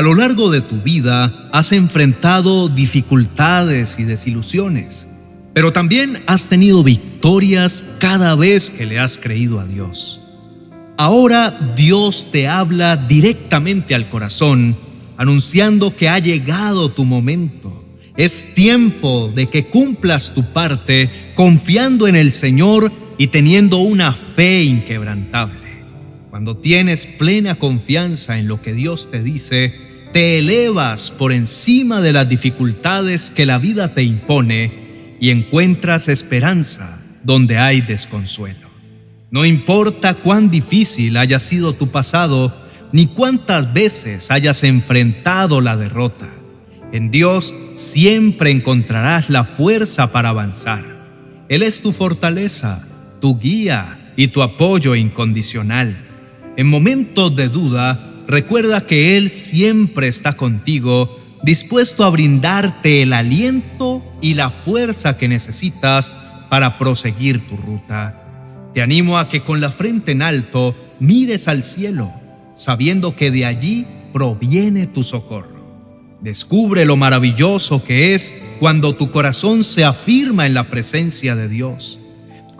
A lo largo de tu vida has enfrentado dificultades y desilusiones, pero también has tenido victorias cada vez que le has creído a Dios. Ahora Dios te habla directamente al corazón, anunciando que ha llegado tu momento. Es tiempo de que cumplas tu parte confiando en el Señor y teniendo una fe inquebrantable. Cuando tienes plena confianza en lo que Dios te dice, te elevas por encima de las dificultades que la vida te impone y encuentras esperanza donde hay desconsuelo. No importa cuán difícil haya sido tu pasado, ni cuántas veces hayas enfrentado la derrota. En Dios siempre encontrarás la fuerza para avanzar. Él es tu fortaleza, tu guía y tu apoyo incondicional. En momentos de duda, recuerda que Él siempre está contigo, dispuesto a brindarte el aliento y la fuerza que necesitas para proseguir tu ruta. Te animo a que con la frente en alto mires al cielo, sabiendo que de allí proviene tu socorro. Descubre lo maravilloso que es cuando tu corazón se afirma en la presencia de Dios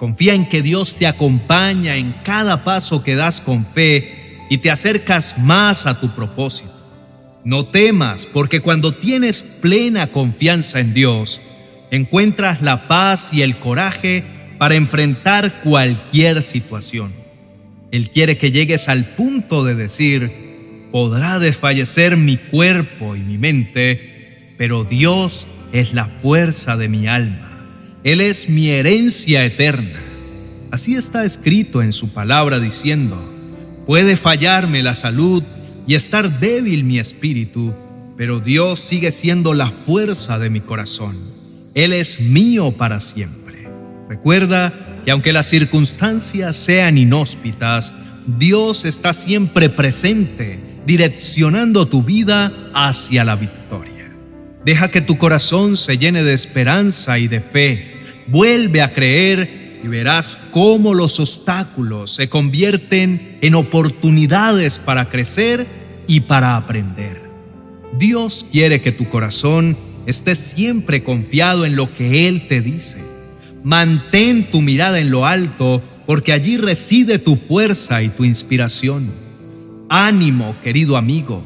Confía en que Dios te acompaña en cada paso que das con fe y te acercas más a tu propósito. No temas, porque cuando tienes plena confianza en Dios, encuentras la paz y el coraje para enfrentar cualquier situación. Él quiere que llegues al punto de decir, podrá desfallecer mi cuerpo y mi mente, pero Dios es la fuerza de mi alma. Él es mi herencia eterna. Así está escrito en su palabra diciendo, puede fallarme la salud y estar débil mi espíritu, pero Dios sigue siendo la fuerza de mi corazón. Él es mío para siempre. Recuerda que aunque las circunstancias sean inhóspitas, Dios está siempre presente, direccionando tu vida hacia la victoria. Deja que tu corazón se llene de esperanza y de fe Vuelve a creer y verás cómo los obstáculos se convierten en oportunidades para crecer y para aprender. Dios quiere que tu corazón esté siempre confiado en lo que Él te dice. Mantén tu mirada en lo alto porque allí reside tu fuerza y tu inspiración. Ánimo, querido amigo.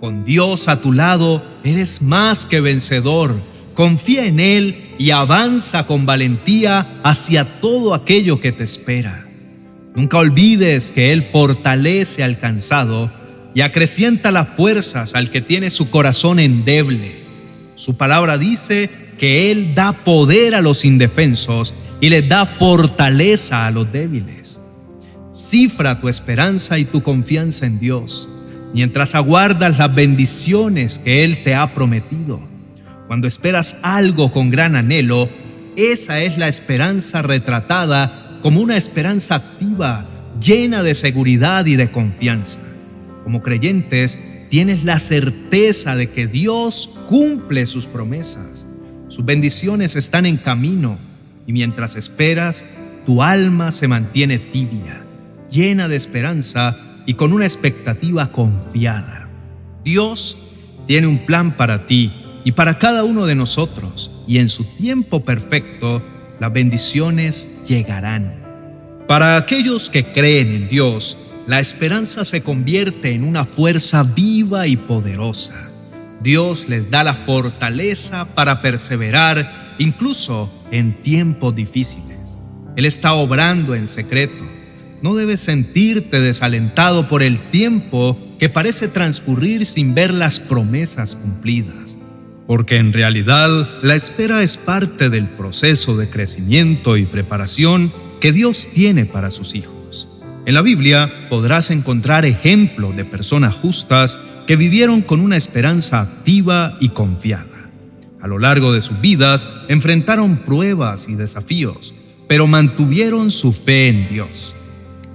Con Dios a tu lado, eres más que vencedor Confía en Él y avanza con valentía hacia todo aquello que te espera. Nunca olvides que Él fortalece al cansado y acrecienta las fuerzas al que tiene su corazón endeble. Su palabra dice que Él da poder a los indefensos y les da fortaleza a los débiles. Cifra tu esperanza y tu confianza en Dios mientras aguardas las bendiciones que Él te ha prometido. Cuando esperas algo con gran anhelo, esa es la esperanza retratada como una esperanza activa, llena de seguridad y de confianza. Como creyentes, tienes la certeza de que Dios cumple sus promesas. Sus bendiciones están en camino y mientras esperas, tu alma se mantiene tibia, llena de esperanza y con una expectativa confiada. Dios tiene un plan para ti y para cada uno de nosotros, y en su tiempo perfecto, las bendiciones llegarán. Para aquellos que creen en Dios, la esperanza se convierte en una fuerza viva y poderosa. Dios les da la fortaleza para perseverar incluso en tiempos difíciles. Él está obrando en secreto. No debes sentirte desalentado por el tiempo que parece transcurrir sin ver las promesas cumplidas porque en realidad la espera es parte del proceso de crecimiento y preparación que Dios tiene para sus hijos. En la Biblia podrás encontrar ejemplos de personas justas que vivieron con una esperanza activa y confiada. A lo largo de sus vidas enfrentaron pruebas y desafíos, pero mantuvieron su fe en Dios.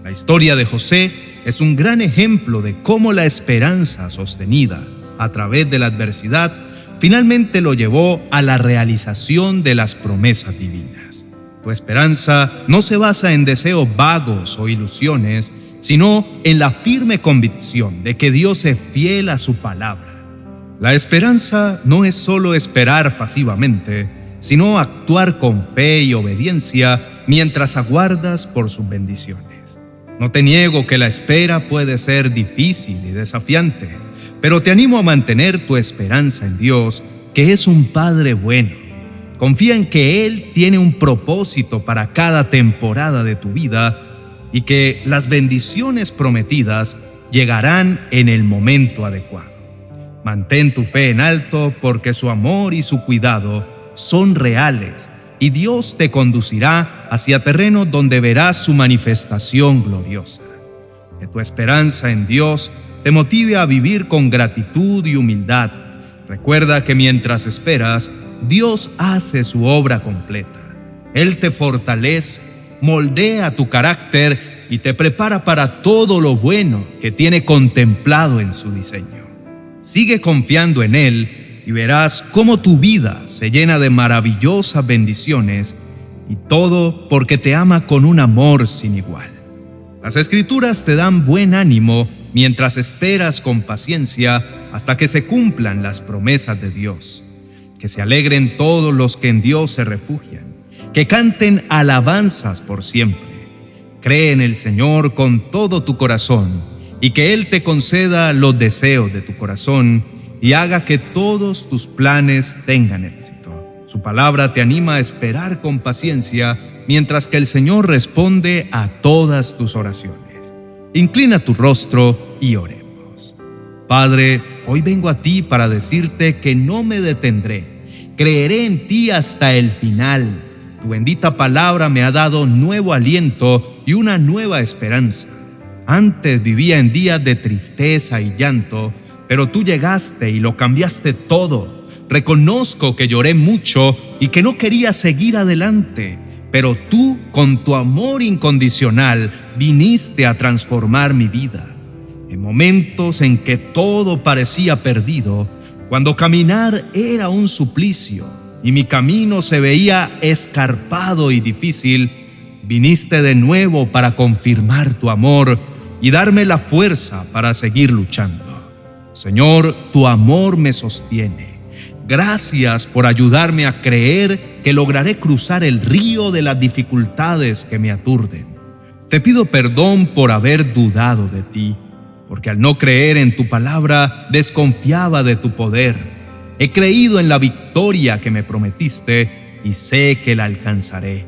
La historia de José es un gran ejemplo de cómo la esperanza sostenida a través de la adversidad finalmente lo llevó a la realización de las promesas divinas. Tu esperanza no se basa en deseos vagos o ilusiones, sino en la firme convicción de que Dios es fiel a su palabra. La esperanza no es solo esperar pasivamente, sino actuar con fe y obediencia mientras aguardas por sus bendiciones. No te niego que la espera puede ser difícil y desafiante, pero te animo a mantener tu esperanza en Dios, que es un Padre bueno. Confía en que Él tiene un propósito para cada temporada de tu vida y que las bendiciones prometidas llegarán en el momento adecuado. Mantén tu fe en alto porque su amor y su cuidado son reales y Dios te conducirá hacia terrenos donde verás su manifestación gloriosa. Que tu esperanza en Dios te motive a vivir con gratitud y humildad. Recuerda que mientras esperas, Dios hace su obra completa. Él te fortalece, moldea tu carácter y te prepara para todo lo bueno que tiene contemplado en su diseño. Sigue confiando en Él y verás cómo tu vida se llena de maravillosas bendiciones y todo porque te ama con un amor sin igual. Las escrituras te dan buen ánimo mientras esperas con paciencia hasta que se cumplan las promesas de Dios. Que se alegren todos los que en Dios se refugian, que canten alabanzas por siempre. Cree en el Señor con todo tu corazón y que Él te conceda los deseos de tu corazón y haga que todos tus planes tengan éxito. Su palabra te anima a esperar con paciencia mientras que el Señor responde a todas tus oraciones. Inclina tu rostro y oremos. Padre, hoy vengo a ti para decirte que no me detendré. Creeré en ti hasta el final. Tu bendita palabra me ha dado nuevo aliento y una nueva esperanza. Antes vivía en días de tristeza y llanto, pero tú llegaste y lo cambiaste todo. Reconozco que lloré mucho y que no quería seguir adelante, pero tú, con tu amor incondicional, viniste a transformar mi vida. En momentos en que todo parecía perdido, cuando caminar era un suplicio y mi camino se veía escarpado y difícil, viniste de nuevo para confirmar tu amor y darme la fuerza para seguir luchando. Señor, tu amor me sostiene. Gracias por ayudarme a creer que lograré cruzar el río de las dificultades que me aturden. Te pido perdón por haber dudado de ti, porque al no creer en tu palabra desconfiaba de tu poder. He creído en la victoria que me prometiste y sé que la alcanzaré,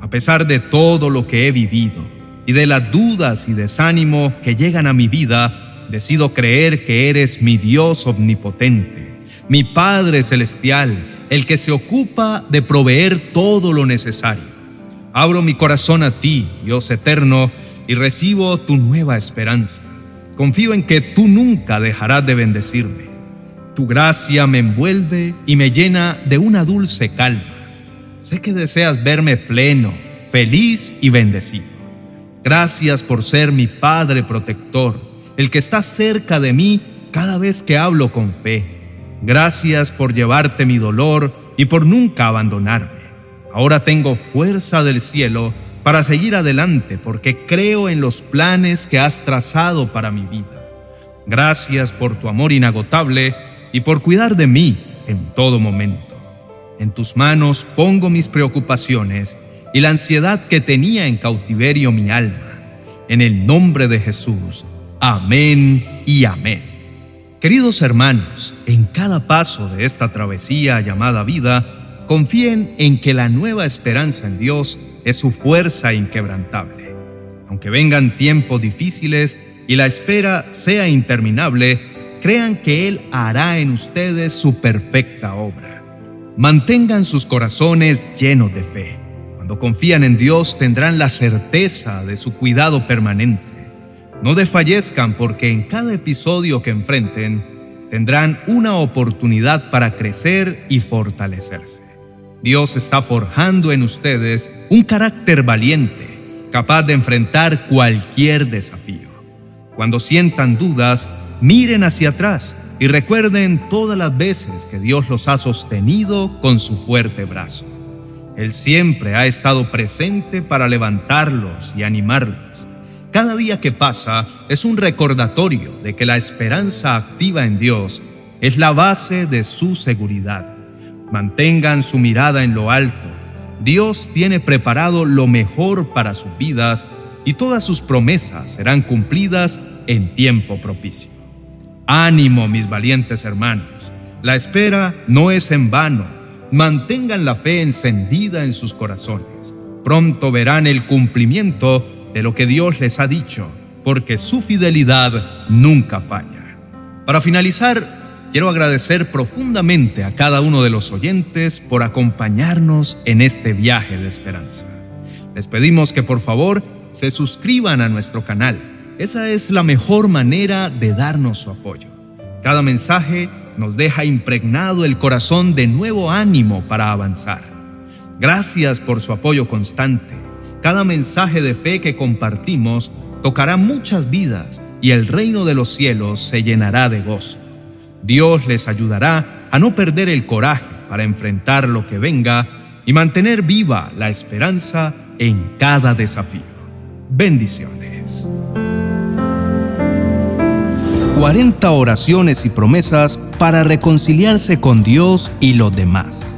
a pesar de todo lo que he vivido y de las dudas y desánimo que llegan a mi vida, decido creer que eres mi Dios omnipotente, mi Padre celestial, el que se ocupa de proveer todo lo necesario. Abro mi corazón a ti, Dios eterno, y recibo tu nueva esperanza. Confío en que tú nunca dejarás de bendecirme. Tu gracia me envuelve y me llena de una dulce calma. Sé que deseas verme pleno, feliz y bendecido. Gracias por ser mi Padre protector, el que está cerca de mí cada vez que hablo con fe. Gracias por llevarte mi dolor y por nunca abandonarme. Ahora tengo fuerza del cielo para seguir adelante porque creo en los planes que has trazado para mi vida. Gracias por tu amor inagotable y por cuidar de mí en todo momento. En tus manos pongo mis preocupaciones y la ansiedad que tenía en cautiverio mi alma. En el nombre de Jesús. Amén y amén. Queridos hermanos, en cada paso de esta travesía llamada vida, confíen en que la nueva esperanza en Dios es su fuerza inquebrantable. Aunque vengan tiempos difíciles y la espera sea interminable, crean que Él hará en ustedes su perfecta obra. Mantengan sus corazones llenos de fe cuando confían en Dios tendrán la certeza de su cuidado permanente. No desfallezcan porque en cada episodio que enfrenten tendrán una oportunidad para crecer y fortalecerse. Dios está forjando en ustedes un carácter valiente, capaz de enfrentar cualquier desafío. Cuando sientan dudas, miren hacia atrás y recuerden todas las veces que Dios los ha sostenido con su fuerte brazo. Él siempre ha estado presente para levantarlos y animarlos. Cada día que pasa es un recordatorio de que la esperanza activa en Dios es la base de su seguridad. Mantengan su mirada en lo alto. Dios tiene preparado lo mejor para sus vidas y todas sus promesas serán cumplidas en tiempo propicio. Ánimo, mis valientes hermanos. La espera no es en vano. Mantengan la fe encendida en sus corazones. Pronto verán el cumplimiento de lo que Dios les ha dicho, porque su fidelidad nunca falla. Para finalizar, quiero agradecer profundamente a cada uno de los oyentes por acompañarnos en este viaje de esperanza. Les pedimos que por favor se suscriban a nuestro canal. Esa es la mejor manera de darnos su apoyo. Cada mensaje nos deja impregnado el corazón de nuevo ánimo para avanzar. Gracias por su apoyo constante. Cada mensaje de fe que compartimos tocará muchas vidas y el reino de los cielos se llenará de gozo. Dios les ayudará a no perder el coraje para enfrentar lo que venga y mantener viva la esperanza en cada desafío. Bendiciones. 40 oraciones y promesas para reconciliarse con Dios y los demás.